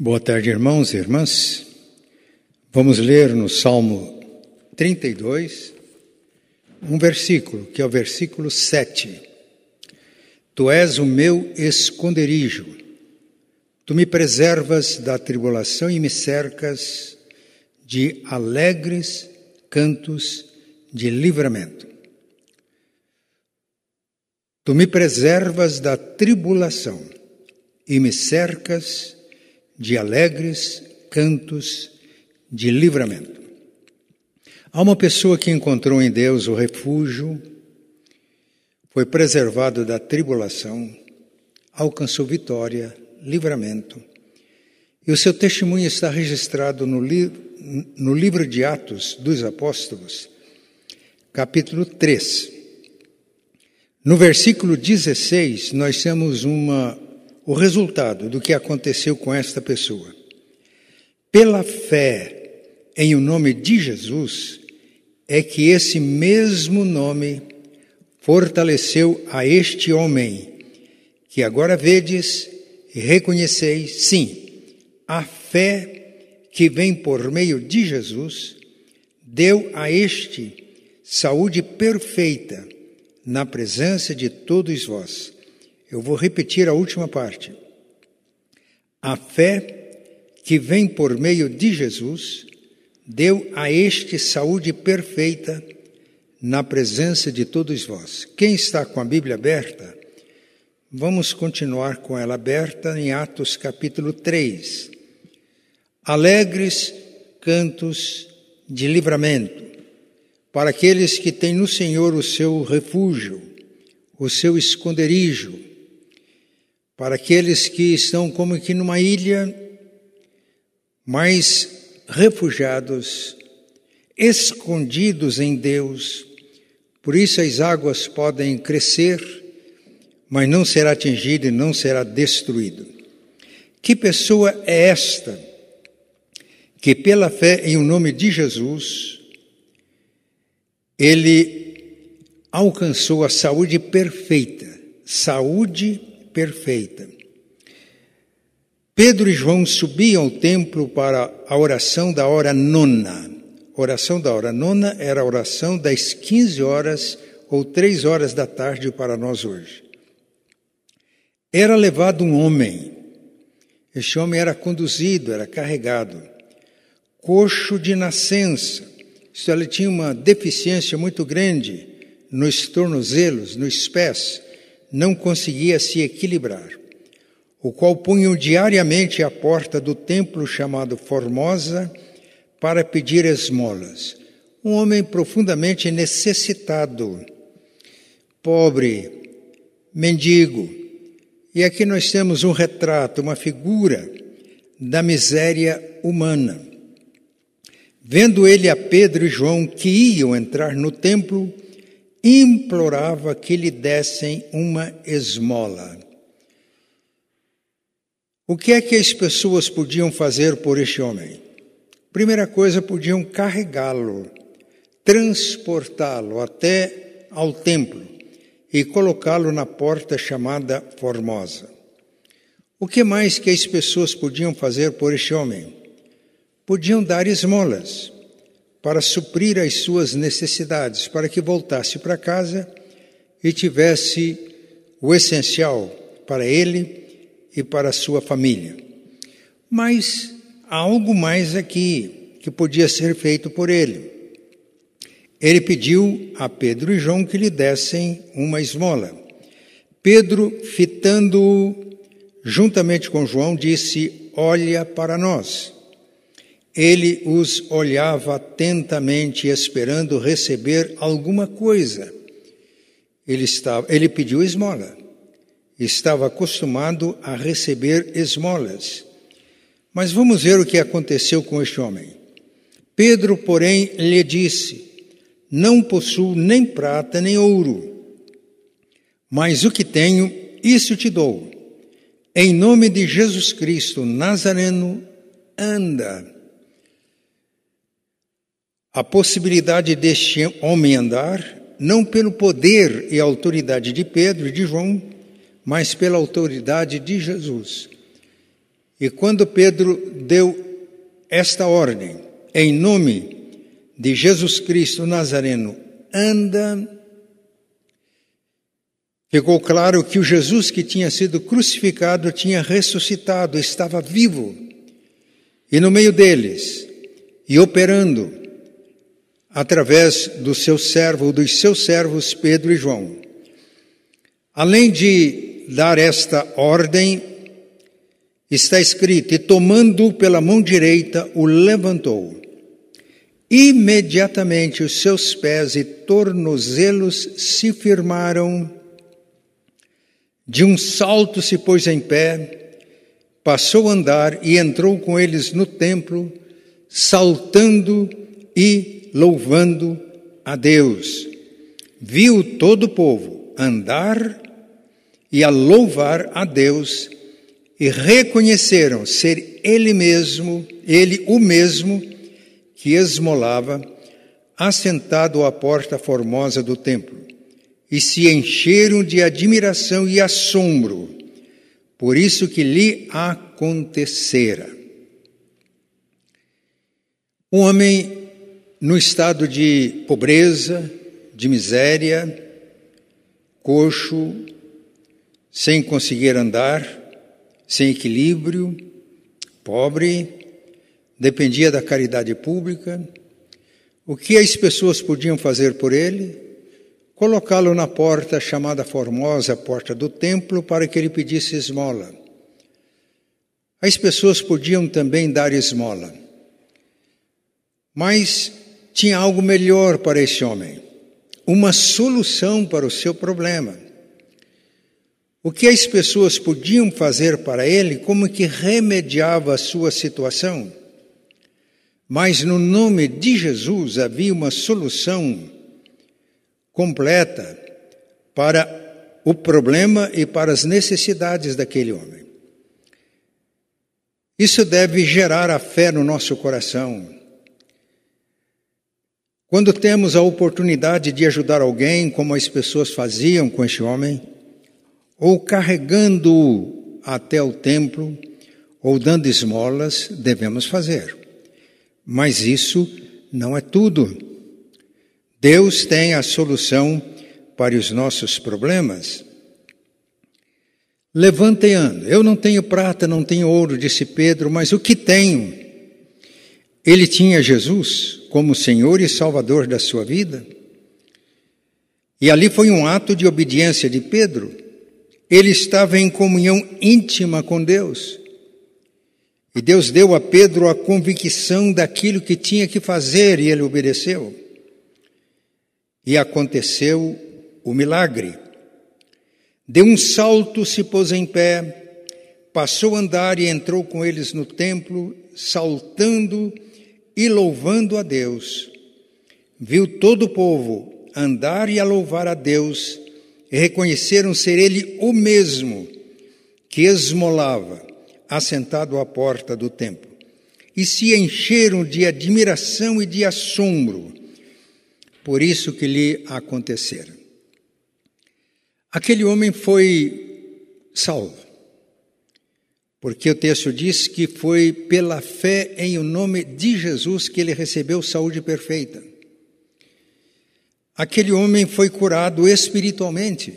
Boa tarde, irmãos e irmãs. Vamos ler no Salmo 32, um versículo, que é o versículo 7. Tu és o meu esconderijo, tu me preservas da tribulação e me cercas de alegres cantos de livramento. Tu me preservas da tribulação e me cercas de alegres cantos de livramento. Há uma pessoa que encontrou em Deus o refúgio, foi preservado da tribulação, alcançou vitória, livramento. E o seu testemunho está registrado no, li no livro de Atos dos Apóstolos, capítulo 3. No versículo 16, nós temos uma o resultado do que aconteceu com esta pessoa. Pela fé em o nome de Jesus, é que esse mesmo nome fortaleceu a este homem, que agora vedes e reconheceis, sim, a fé que vem por meio de Jesus, deu a este saúde perfeita na presença de todos vós eu vou repetir a última parte. A fé que vem por meio de Jesus deu a este saúde perfeita na presença de todos vós. Quem está com a Bíblia aberta, vamos continuar com ela aberta em Atos capítulo 3. Alegres cantos de livramento para aqueles que têm no Senhor o seu refúgio, o seu esconderijo para aqueles que estão como que numa ilha, mais refugiados, escondidos em Deus. Por isso as águas podem crescer, mas não será atingido e não será destruído. Que pessoa é esta que pela fé em o nome de Jesus ele alcançou a saúde perfeita, saúde perfeita. Pedro e João subiam ao templo para a oração da hora nona. A oração da hora nona era a oração das 15 horas ou 3 horas da tarde para nós hoje. Era levado um homem. Este homem era conduzido, era carregado, coxo de nascença. Isso ele tinha uma deficiência muito grande nos tornozelos, nos pés não conseguia se equilibrar, o qual punham diariamente à porta do templo chamado Formosa para pedir esmolas. Um homem profundamente necessitado, pobre, mendigo. E aqui nós temos um retrato, uma figura da miséria humana. Vendo ele a Pedro e João que iam entrar no templo, implorava que lhe dessem uma esmola. O que é que as pessoas podiam fazer por este homem? Primeira coisa, podiam carregá-lo, transportá-lo até ao templo e colocá-lo na porta chamada Formosa. O que mais que as pessoas podiam fazer por este homem? Podiam dar esmolas para suprir as suas necessidades, para que voltasse para casa e tivesse o essencial para ele e para a sua família. Mas há algo mais aqui que podia ser feito por ele. Ele pediu a Pedro e João que lhe dessem uma esmola. Pedro, fitando-o juntamente com João, disse: Olha para nós. Ele os olhava atentamente, esperando receber alguma coisa. Ele, estava, ele pediu esmola. Estava acostumado a receber esmolas. Mas vamos ver o que aconteceu com este homem. Pedro, porém, lhe disse: Não possuo nem prata nem ouro, mas o que tenho, isso te dou. Em nome de Jesus Cristo Nazareno, anda. A possibilidade deste homem andar, não pelo poder e autoridade de Pedro e de João, mas pela autoridade de Jesus. E quando Pedro deu esta ordem, em nome de Jesus Cristo Nazareno, anda, ficou claro que o Jesus que tinha sido crucificado tinha ressuscitado, estava vivo, e no meio deles, e operando, através do seu servo, dos seus servos Pedro e João. Além de dar esta ordem, está escrito: E tomando pela mão direita, o levantou. Imediatamente os seus pés e tornozelos se firmaram. De um salto se pôs em pé, passou a andar e entrou com eles no templo, saltando e louvando a Deus. Viu todo o povo andar e a louvar a Deus e reconheceram ser ele mesmo, ele o mesmo que esmolava, assentado à porta formosa do templo, e se encheram de admiração e assombro por isso que lhe acontecera. Um homem no estado de pobreza, de miséria, coxo, sem conseguir andar, sem equilíbrio, pobre, dependia da caridade pública. O que as pessoas podiam fazer por ele? Colocá-lo na porta chamada Formosa, porta do templo, para que ele pedisse esmola. As pessoas podiam também dar esmola. Mas tinha algo melhor para esse homem, uma solução para o seu problema. O que as pessoas podiam fazer para ele, como que remediava a sua situação? Mas no nome de Jesus havia uma solução completa para o problema e para as necessidades daquele homem. Isso deve gerar a fé no nosso coração. Quando temos a oportunidade de ajudar alguém, como as pessoas faziam com este homem, ou carregando-o até o templo, ou dando esmolas, devemos fazer. Mas isso não é tudo. Deus tem a solução para os nossos problemas. Levanta anda. Eu não tenho prata, não tenho ouro, disse Pedro, mas o que tenho? Ele tinha Jesus como Senhor e Salvador da sua vida. E ali foi um ato de obediência de Pedro. Ele estava em comunhão íntima com Deus. E Deus deu a Pedro a convicção daquilo que tinha que fazer e ele obedeceu. E aconteceu o milagre. Deu um salto, se pôs em pé, passou a andar e entrou com eles no templo, saltando e louvando a Deus. Viu todo o povo andar e a louvar a Deus, e reconheceram ser ele o mesmo que esmolava assentado à porta do templo, e se encheram de admiração e de assombro por isso que lhe acontecera. Aquele homem foi salvo, porque o texto diz que foi pela fé em o nome de Jesus que ele recebeu saúde perfeita. Aquele homem foi curado espiritualmente,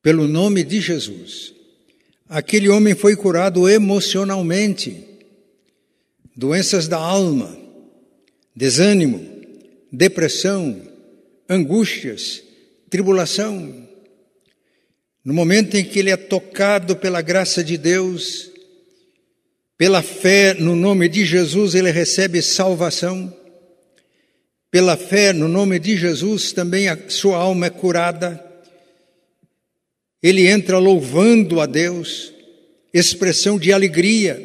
pelo nome de Jesus. Aquele homem foi curado emocionalmente, doenças da alma, desânimo, depressão, angústias, tribulação. No momento em que ele é tocado pela graça de Deus, pela fé no nome de Jesus, ele recebe salvação. Pela fé no nome de Jesus, também a sua alma é curada. Ele entra louvando a Deus, expressão de alegria,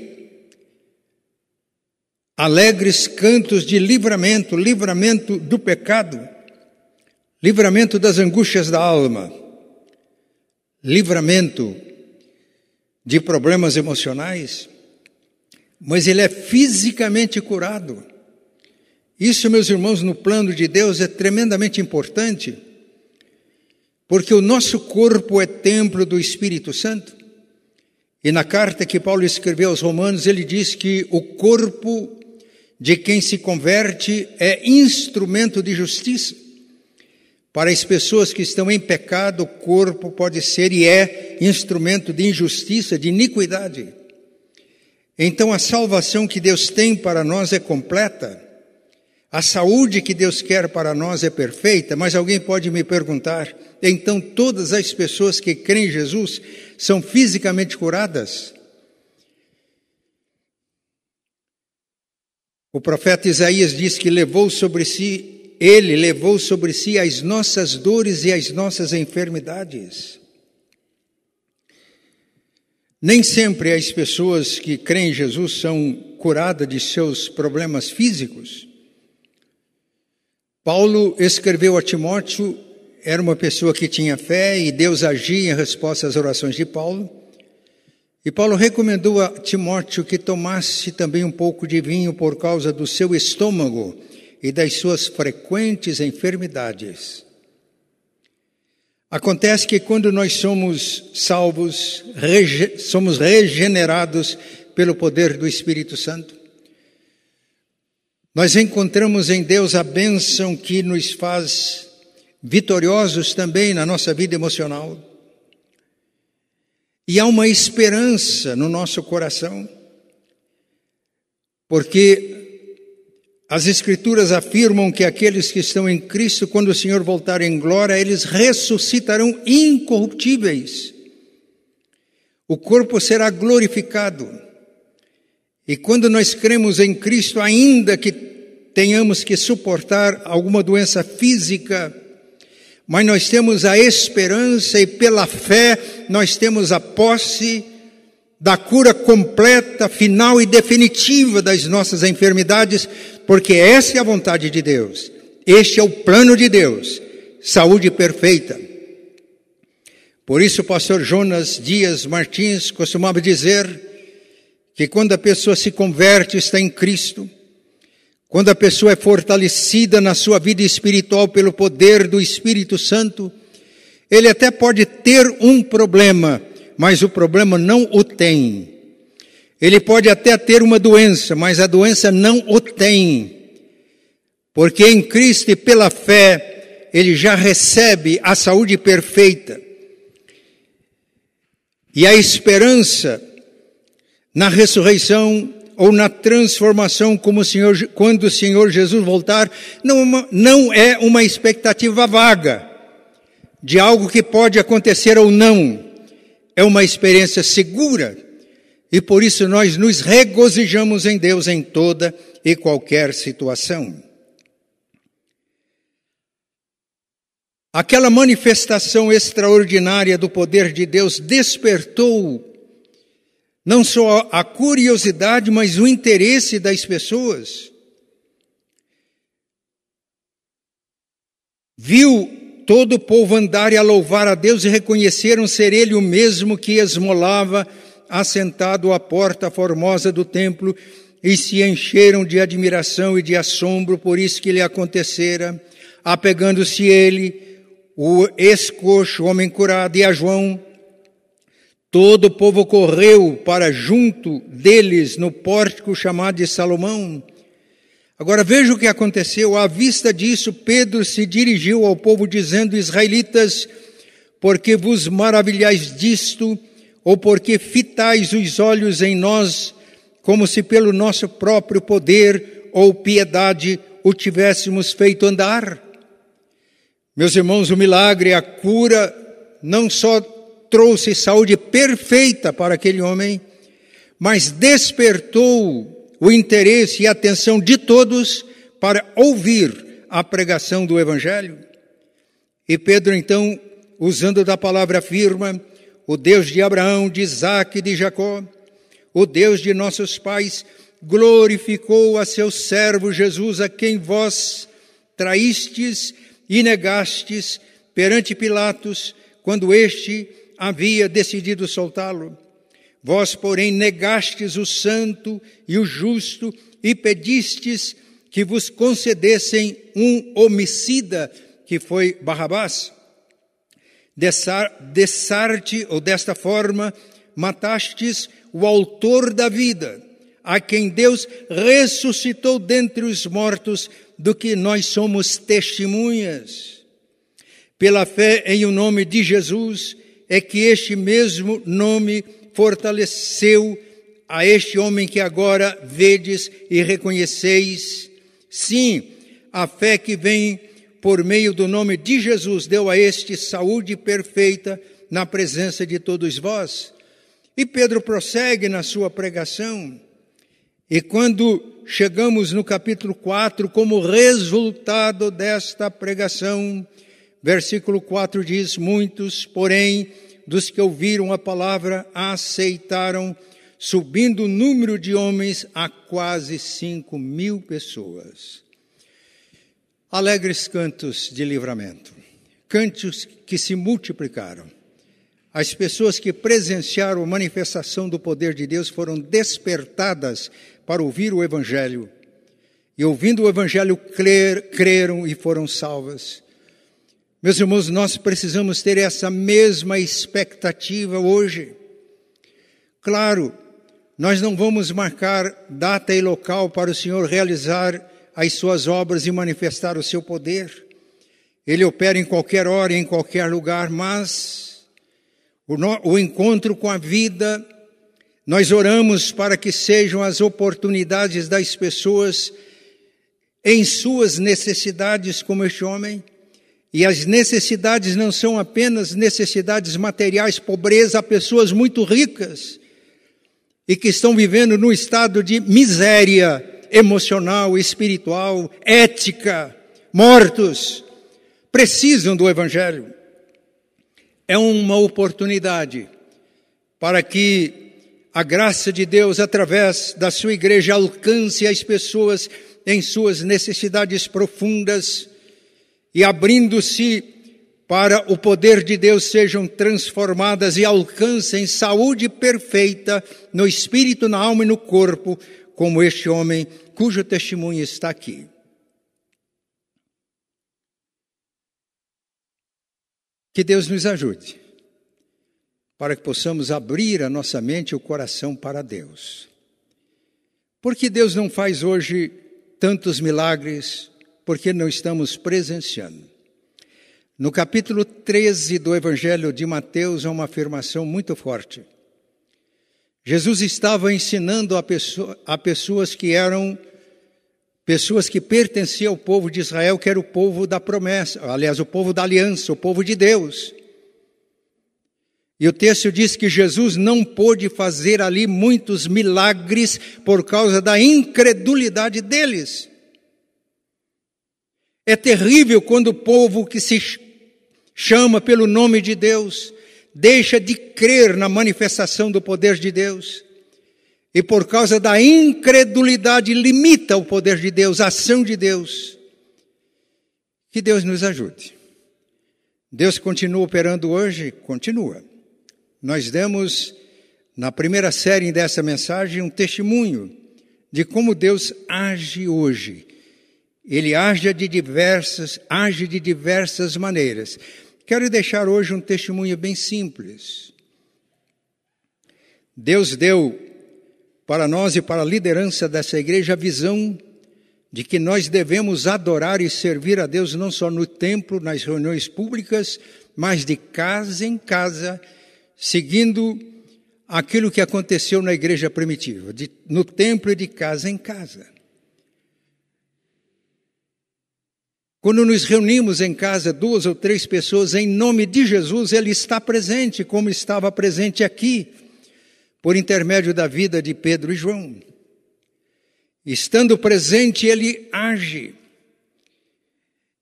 alegres cantos de livramento, livramento do pecado, livramento das angústias da alma, livramento de problemas emocionais, mas ele é fisicamente curado. Isso, meus irmãos, no plano de Deus é tremendamente importante porque o nosso corpo é templo do Espírito Santo E na carta que Paulo escreveu aos Romanos, ele diz que o corpo de quem se converte é instrumento de justiça. Para as pessoas que estão em pecado, o corpo pode ser e é instrumento de injustiça, de iniquidade. Então a salvação que Deus tem para nós é completa. A saúde que Deus quer para nós é perfeita, mas alguém pode me perguntar: então todas as pessoas que creem em Jesus são fisicamente curadas? O profeta Isaías diz que levou sobre si, ele levou sobre si as nossas dores e as nossas enfermidades. Nem sempre as pessoas que creem em Jesus são curadas de seus problemas físicos. Paulo escreveu a Timóteo, era uma pessoa que tinha fé e Deus agia em resposta às orações de Paulo. E Paulo recomendou a Timóteo que tomasse também um pouco de vinho por causa do seu estômago e das suas frequentes enfermidades. Acontece que quando nós somos salvos, rege somos regenerados pelo poder do Espírito Santo, nós encontramos em Deus a bênção que nos faz vitoriosos também na nossa vida emocional. E há uma esperança no nosso coração, porque as Escrituras afirmam que aqueles que estão em Cristo, quando o Senhor voltar em glória, eles ressuscitarão incorruptíveis. O corpo será glorificado. E quando nós cremos em Cristo, ainda que tenhamos que suportar alguma doença física, mas nós temos a esperança e pela fé nós temos a posse da cura completa, final e definitiva das nossas enfermidades, porque essa é a vontade de Deus. Este é o plano de Deus. Saúde perfeita. Por isso o pastor Jonas Dias Martins costumava dizer que quando a pessoa se converte, está em Cristo, quando a pessoa é fortalecida na sua vida espiritual pelo poder do Espírito Santo, ele até pode ter um problema, mas o problema não o tem. Ele pode até ter uma doença, mas a doença não o tem. Porque em Cristo e pela fé, ele já recebe a saúde perfeita. E a esperança na ressurreição ou na transformação como o Senhor, quando o Senhor Jesus voltar, não, não é uma expectativa vaga de algo que pode acontecer ou não. É uma experiência segura e por isso nós nos regozijamos em Deus em toda e qualquer situação. Aquela manifestação extraordinária do poder de Deus despertou não só a curiosidade, mas o interesse das pessoas. Viu todo o povo andar e a louvar a Deus e reconheceram ser ele o mesmo que esmolava assentado à porta formosa do templo e se encheram de admiração e de assombro por isso que lhe acontecera, apegando-se ele, o ex-coxo, homem curado, e a João, Todo o povo correu para junto deles no pórtico chamado de Salomão. Agora veja o que aconteceu. À vista disso, Pedro se dirigiu ao povo dizendo: Israelitas, porque vos maravilhais disto, ou porque fitais os olhos em nós, como se pelo nosso próprio poder ou piedade o tivéssemos feito andar? Meus irmãos, o milagre, a cura, não só trouxe saúde perfeita para aquele homem, mas despertou o interesse e a atenção de todos para ouvir a pregação do Evangelho. E Pedro, então, usando da palavra afirma, o Deus de Abraão, de Isaac e de Jacó, o Deus de nossos pais, glorificou a seu servo Jesus, a quem vós traístes e negastes perante Pilatos, quando este havia decidido soltá-lo. Vós, porém, negastes o santo e o justo e pedistes que vos concedessem um homicida, que foi Barrabás. Dessarte, ou desta forma, matastes o autor da vida, a quem Deus ressuscitou dentre os mortos, do que nós somos testemunhas. Pela fé em o nome de Jesus, é que este mesmo nome fortaleceu a este homem que agora vedes e reconheceis. Sim, a fé que vem por meio do nome de Jesus deu a este saúde perfeita na presença de todos vós. E Pedro prossegue na sua pregação. E quando chegamos no capítulo 4, como resultado desta pregação, versículo 4 diz: Muitos, porém, dos que ouviram a palavra aceitaram, subindo o número de homens a quase cinco mil pessoas. Alegres cantos de livramento, cantos que se multiplicaram. As pessoas que presenciaram a manifestação do poder de Deus foram despertadas para ouvir o Evangelho. E ouvindo o Evangelho, crer, creram e foram salvas. Meus irmãos, nós precisamos ter essa mesma expectativa hoje. Claro, nós não vamos marcar data e local para o Senhor realizar as suas obras e manifestar o seu poder. Ele opera em qualquer hora, em qualquer lugar, mas o, no, o encontro com a vida, nós oramos para que sejam as oportunidades das pessoas em suas necessidades, como este homem, e as necessidades não são apenas necessidades materiais, pobreza, há pessoas muito ricas e que estão vivendo num estado de miséria emocional, espiritual, ética, mortos, precisam do Evangelho. É uma oportunidade para que a graça de Deus, através da sua igreja, alcance as pessoas em suas necessidades profundas e abrindo-se para o poder de Deus sejam transformadas e alcancem saúde perfeita no espírito, na alma e no corpo, como este homem cujo testemunho está aqui. Que Deus nos ajude para que possamos abrir a nossa mente e o coração para Deus. Porque Deus não faz hoje tantos milagres porque não estamos presenciando. No capítulo 13 do Evangelho de Mateus, há uma afirmação muito forte. Jesus estava ensinando a, pessoa, a pessoas que eram pessoas que pertenciam ao povo de Israel, que era o povo da promessa, aliás, o povo da aliança, o povo de Deus. E o texto diz que Jesus não pôde fazer ali muitos milagres por causa da incredulidade deles. É terrível quando o povo que se chama pelo nome de Deus deixa de crer na manifestação do poder de Deus e por causa da incredulidade limita o poder de Deus, a ação de Deus. Que Deus nos ajude. Deus continua operando hoje? Continua. Nós demos, na primeira série dessa mensagem, um testemunho de como Deus age hoje ele age de diversas, age de diversas maneiras. Quero deixar hoje um testemunho bem simples. Deus deu para nós e para a liderança dessa igreja a visão de que nós devemos adorar e servir a Deus não só no templo, nas reuniões públicas, mas de casa em casa, seguindo aquilo que aconteceu na igreja primitiva, de, no templo e de casa em casa. Quando nos reunimos em casa, duas ou três pessoas, em nome de Jesus, Ele está presente, como estava presente aqui, por intermédio da vida de Pedro e João. Estando presente, Ele age.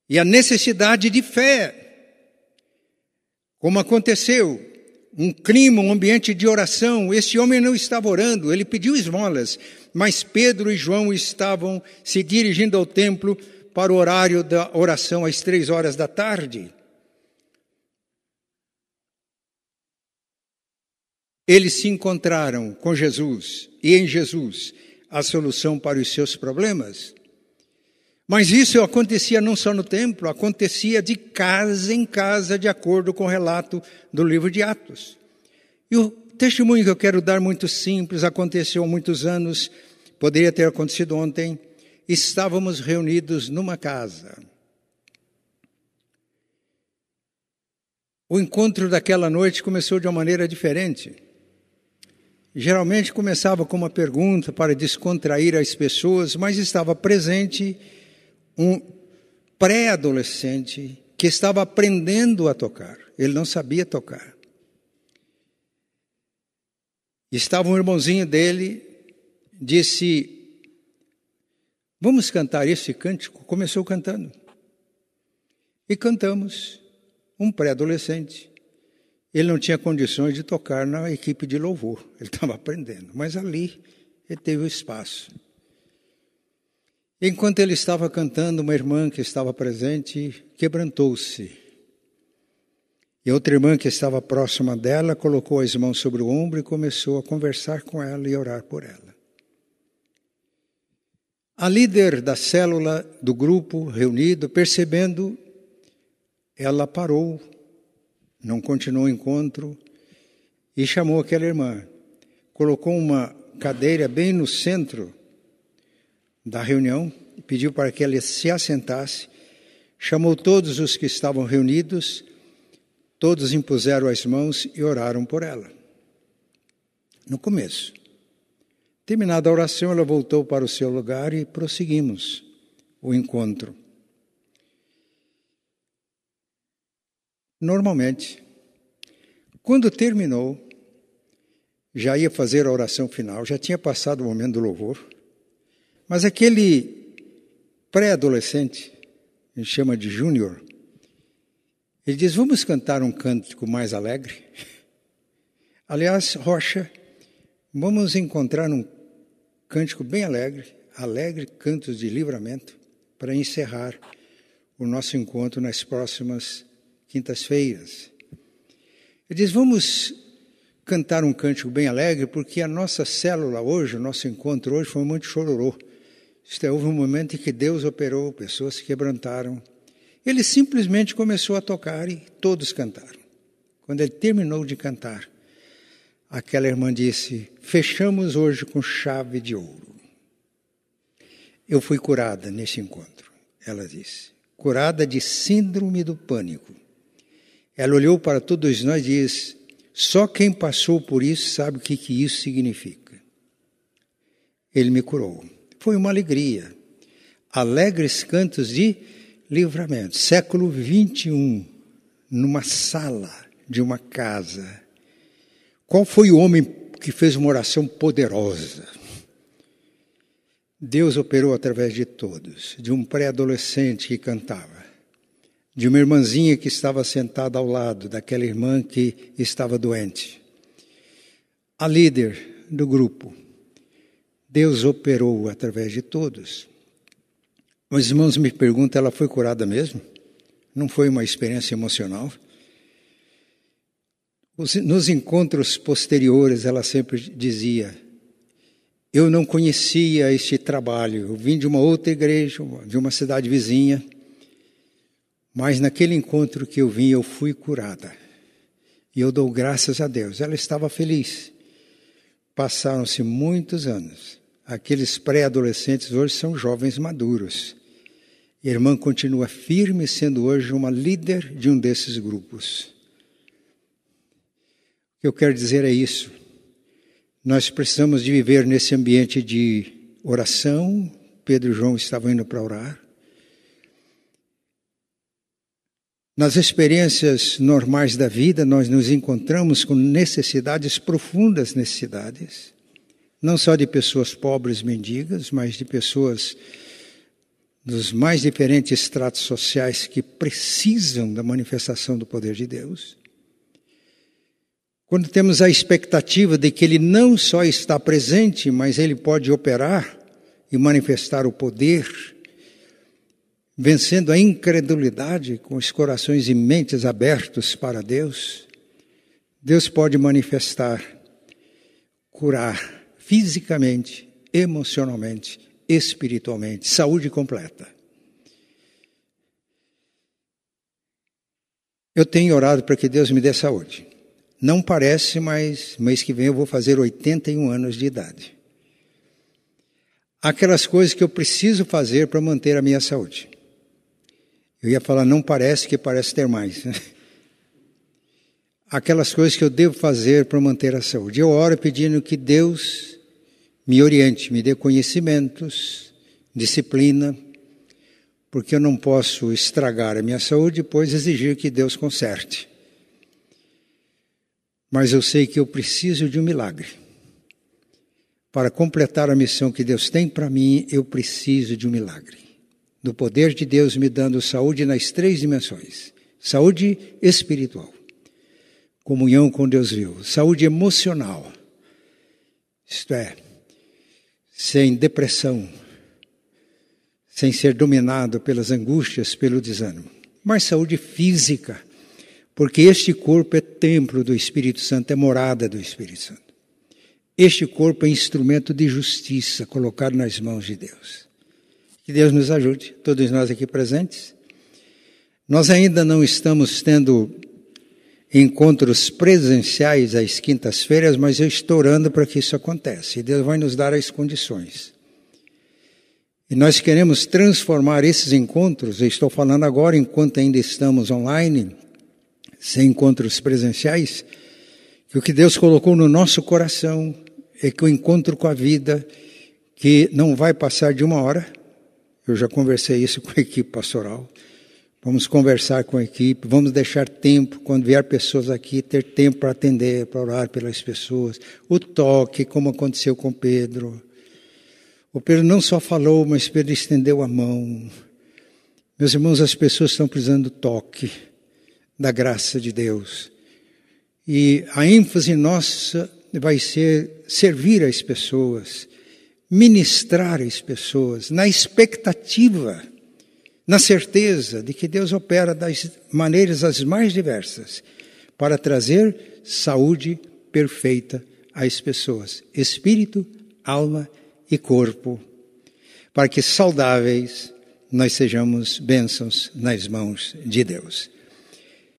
E a necessidade de fé, como aconteceu, um clima, um ambiente de oração. Esse homem não estava orando, ele pediu esmolas, mas Pedro e João estavam se dirigindo ao templo para o horário da oração às três horas da tarde. Eles se encontraram com Jesus e em Jesus a solução para os seus problemas. Mas isso acontecia não só no templo, acontecia de casa em casa, de acordo com o relato do livro de Atos. E o testemunho que eu quero dar muito simples, aconteceu há muitos anos, poderia ter acontecido ontem. Estávamos reunidos numa casa. O encontro daquela noite começou de uma maneira diferente. Geralmente começava com uma pergunta para descontrair as pessoas, mas estava presente um pré-adolescente que estava aprendendo a tocar. Ele não sabia tocar. Estava um irmãozinho dele, disse: Vamos cantar esse cântico? Começou cantando. E cantamos. Um pré-adolescente. Ele não tinha condições de tocar na equipe de louvor, ele estava aprendendo, mas ali ele teve o espaço. Enquanto ele estava cantando, uma irmã que estava presente quebrantou-se. E outra irmã que estava próxima dela colocou as mãos sobre o ombro e começou a conversar com ela e orar por ela. A líder da célula do grupo reunido, percebendo, ela parou não continuou o encontro e chamou aquela irmã. Colocou uma cadeira bem no centro da reunião, pediu para que ela se assentasse, chamou todos os que estavam reunidos, todos impuseram as mãos e oraram por ela. No começo. Terminada a oração, ela voltou para o seu lugar e prosseguimos o encontro. Normalmente, quando terminou, já ia fazer a oração final, já tinha passado o momento do louvor, mas aquele pré-adolescente, a gente chama de júnior, ele diz: Vamos cantar um cântico mais alegre? Aliás, Rocha, vamos encontrar um cântico bem alegre, alegre cantos de livramento, para encerrar o nosso encontro nas próximas quintas-feiras. Ele diz: Vamos cantar um cântico bem alegre, porque a nossa célula hoje, o nosso encontro hoje foi muito chororô. Isto é, houve um momento em que Deus operou, pessoas se quebrantaram. Ele simplesmente começou a tocar e todos cantaram. Quando ele terminou de cantar, aquela irmã disse: Fechamos hoje com chave de ouro. Eu fui curada nesse encontro, ela disse. Curada de síndrome do pânico. Ela olhou para todos nós e disse: Só quem passou por isso sabe o que, que isso significa. Ele me curou. Foi uma alegria. Alegres cantos de livramento. Século 21, numa sala de uma casa. Qual foi o homem que fez uma oração poderosa? Deus operou através de todos, de um pré-adolescente que cantava de uma irmãzinha que estava sentada ao lado daquela irmã que estava doente. A líder do grupo. Deus operou através de todos. Os irmãos me perguntam, ela foi curada mesmo? Não foi uma experiência emocional? Nos encontros posteriores, ela sempre dizia: Eu não conhecia este trabalho, eu vim de uma outra igreja, de uma cidade vizinha. Mas naquele encontro que eu vim, eu fui curada. E eu dou graças a Deus. Ela estava feliz. Passaram-se muitos anos. Aqueles pré-adolescentes hoje são jovens maduros. A irmã continua firme, sendo hoje uma líder de um desses grupos. Que eu quero dizer é isso. Nós precisamos de viver nesse ambiente de oração. Pedro e João estavam indo para orar. Nas experiências normais da vida, nós nos encontramos com necessidades, profundas necessidades, não só de pessoas pobres, mendigas, mas de pessoas dos mais diferentes estratos sociais que precisam da manifestação do poder de Deus. Quando temos a expectativa de que Ele não só está presente, mas Ele pode operar e manifestar o poder vencendo a incredulidade com os corações e mentes abertos para Deus, Deus pode manifestar, curar fisicamente, emocionalmente, espiritualmente, saúde completa. Eu tenho orado para que Deus me dê saúde. Não parece, mas mês que vem eu vou fazer 81 anos de idade. Aquelas coisas que eu preciso fazer para manter a minha saúde. Eu ia falar, não parece que parece ter mais. Aquelas coisas que eu devo fazer para manter a saúde. Eu oro pedindo que Deus me oriente, me dê conhecimentos, disciplina, porque eu não posso estragar a minha saúde e depois exigir que Deus conserte. Mas eu sei que eu preciso de um milagre. Para completar a missão que Deus tem para mim, eu preciso de um milagre. Do poder de Deus me dando saúde nas três dimensões: saúde espiritual, comunhão com Deus vivo, saúde emocional, isto é, sem depressão, sem ser dominado pelas angústias, pelo desânimo, mas saúde física, porque este corpo é templo do Espírito Santo, é morada do Espírito Santo. Este corpo é instrumento de justiça colocado nas mãos de Deus. Que Deus nos ajude, todos nós aqui presentes. Nós ainda não estamos tendo encontros presenciais às quintas-feiras, mas eu estou orando para que isso aconteça. E Deus vai nos dar as condições. E nós queremos transformar esses encontros, eu estou falando agora enquanto ainda estamos online, sem encontros presenciais, que o que Deus colocou no nosso coração é que o encontro com a vida, que não vai passar de uma hora, eu já conversei isso com a equipe pastoral, vamos conversar com a equipe, vamos deixar tempo, quando vier pessoas aqui, ter tempo para atender, para orar pelas pessoas, o toque, como aconteceu com Pedro. O Pedro não só falou, mas Pedro estendeu a mão. Meus irmãos, as pessoas estão precisando do toque da graça de Deus. E a ênfase nossa vai ser servir as pessoas, ministrar as pessoas, na expectativa, na certeza de que Deus opera das maneiras as mais diversas para trazer saúde perfeita às pessoas, espírito, alma e corpo, para que saudáveis nós sejamos bênçãos nas mãos de Deus.